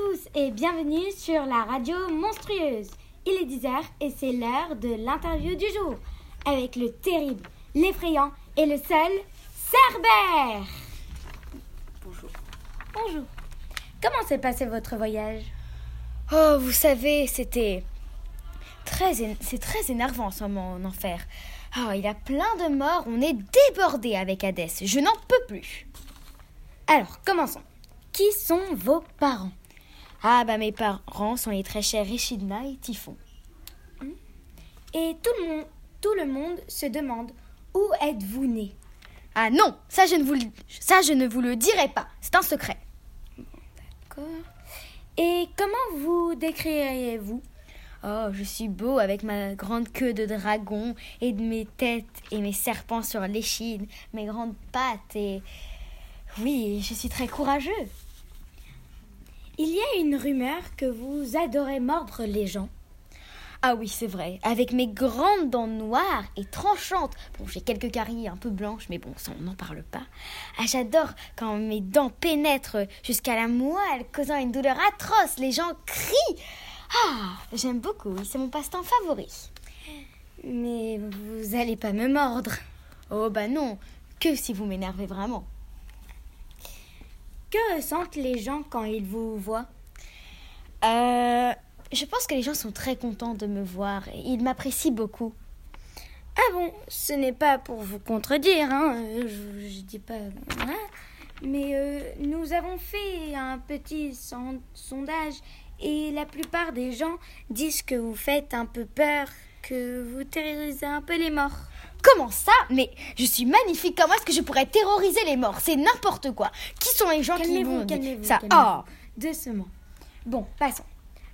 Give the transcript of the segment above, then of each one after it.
tous et bienvenue sur la radio monstrueuse. Il est 10h et c'est l'heure de l'interview du jour avec le terrible, l'effrayant et le seul Cerbère. Bonjour. Bonjour. Comment s'est passé votre voyage? Oh, vous savez, c'était très, c'est très énervant en ce moment en enfer. Oh, il y a plein de morts, on est débordé avec Hadès. Je n'en peux plus. Alors, commençons. Qui sont vos parents? Ah bah mes parents sont les très chers Richidna et Typhon. Et tout le monde, tout le monde se demande où êtes-vous né? Ah non, ça je ne vous le, ça je ne vous le dirai pas. C'est un secret. D'accord. Et comment vous décririez-vous? Oh, je suis beau avec ma grande queue de dragon et de mes têtes et mes serpents sur l'échine, mes grandes pattes et oui, je suis très courageux. Il y a une rumeur que vous adorez mordre les gens. Ah oui, c'est vrai. Avec mes grandes dents noires et tranchantes. Bon, j'ai quelques caries un peu blanches, mais bon, ça, on n'en parle pas. Ah, j'adore quand mes dents pénètrent jusqu'à la moelle, causant une douleur atroce. Les gens crient. Ah, j'aime beaucoup. C'est mon passe-temps favori. Mais vous allez pas me mordre. Oh, bah non. Que si vous m'énervez vraiment. Que ressentent les gens quand ils vous voient? Euh, je pense que les gens sont très contents de me voir. Ils m'apprécient beaucoup. Ah bon, ce n'est pas pour vous contredire, hein, euh, je, je dis pas. hein, mais euh, nous avons fait un petit son- sondage et la plupart des gens disent que vous faites un peu peur, que vous terrorisez un peu les morts. Comment ça Mais je suis magnifique. Comment est-ce que je pourrais terroriser les morts C'est n'importe quoi. Qui sont les gens qui vont ça. Oh Doucement. Bon, passons.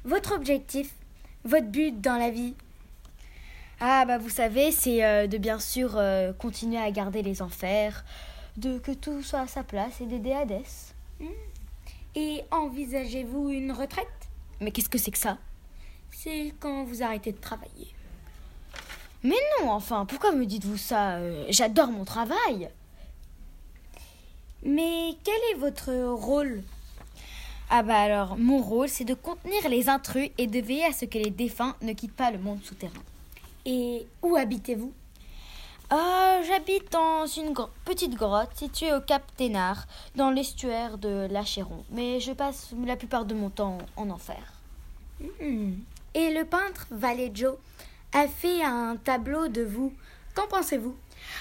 Votre objectif, votre but dans la vie Ah bah vous savez, c'est euh, de bien sûr euh, continuer à garder les enfers, de que tout soit à sa place et d'aider Hadès. Et envisagez-vous une retraite? Mais qu'est-ce que c'est que ça? C'est quand vous arrêtez de travailler. Mais non, enfin, pourquoi me dites-vous ça Euh, J'adore mon travail. Mais quel est votre rôle? Ah bah alors, mon rôle, c'est de contenir les intrus et de veiller à ce que les défunts ne quittent pas le monde souterrain. Et où habitez-vous? Euh, J'habite dans une petite grotte située au Cap Ténard, dans l'estuaire de l'Achéron. Mais je passe la plupart de mon temps en enfer. Hmm. Et le peintre Vallejo a fait un tableau de vous. Qu'en pensez-vous?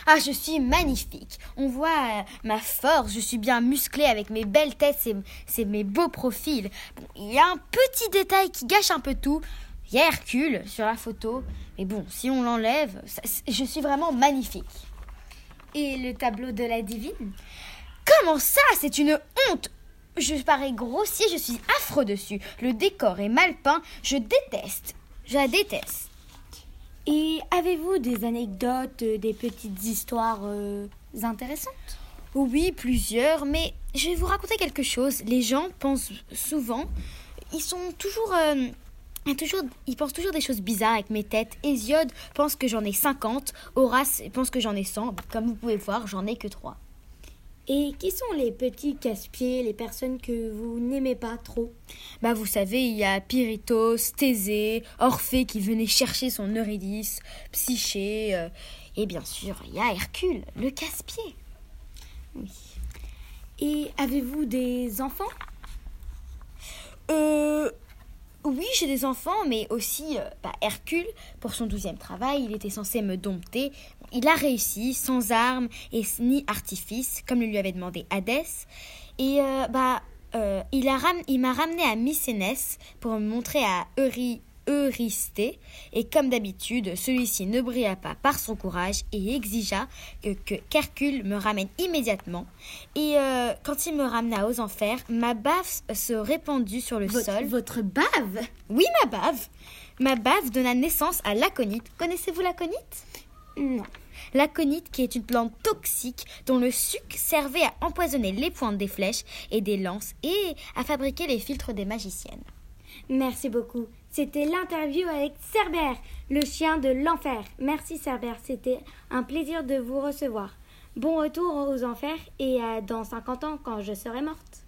Ah, je suis magnifique. On voit euh, ma force. Je suis bien musclée avec mes belles têtes, c'est mes beaux profils. Bon, il y a un petit détail qui gâche un peu tout. Il y a Hercule sur la photo. Mais bon, si on l'enlève, je suis vraiment magnifique. Et le tableau de la divine? Comment ça? C'est une honte Je parais grossier, je suis affreux dessus. Le décor est mal peint. Je déteste. Je la déteste. Et avez-vous des anecdotes, euh, des petites histoires euh, intéressantes? Oui, plusieurs, mais je vais vous raconter quelque chose. Les gens pensent souvent, ils sont toujours, euh, toujours, ils pensent toujours des choses bizarres avec mes têtes. Hésiode pense que j'en ai 50, Horace pense que j'en ai 100. Comme vous pouvez voir, j'en ai que 3. Et qui sont les petits casse-pieds, les personnes que vous n'aimez pas trop Bah, vous savez, il y a Pyritos, Thésée, Orphée qui venait chercher son Eurydice, Psyché, euh, et bien sûr, il y a Hercule, le casse-pied. Oui. Et avez-vous des enfants? Euh. Oui, j'ai des enfants, mais aussi euh, bah, Hercule, pour son douzième travail, il était censé me dompter. Il a réussi, sans armes et ni artifice, comme le lui avait demandé Hadès. Et euh, bah, euh, il m'a ramené à Mycénès pour me montrer à Eury- Eurysthée. Et comme d'habitude, celui-ci ne brilla pas par son courage et exigea que, que qu'Hercule me ramène immédiatement. Et euh, quand il me ramena aux enfers, ma bave se répandit sur le votre, sol. votre bave? Oui, ma bave. Ma bave donna naissance à l'aconite. Connaissez-vous l'aconite? Non. L'aconite qui est une plante toxique dont le suc servait à empoisonner les pointes des flèches et des lances et à fabriquer les filtres des magiciennes. Merci beaucoup. C'était l'interview avec Cerbère, le chien de l'enfer. Merci Cerbère, c'était un plaisir de vous recevoir. Bon retour aux enfers et dans 50 ans quand je serai morte.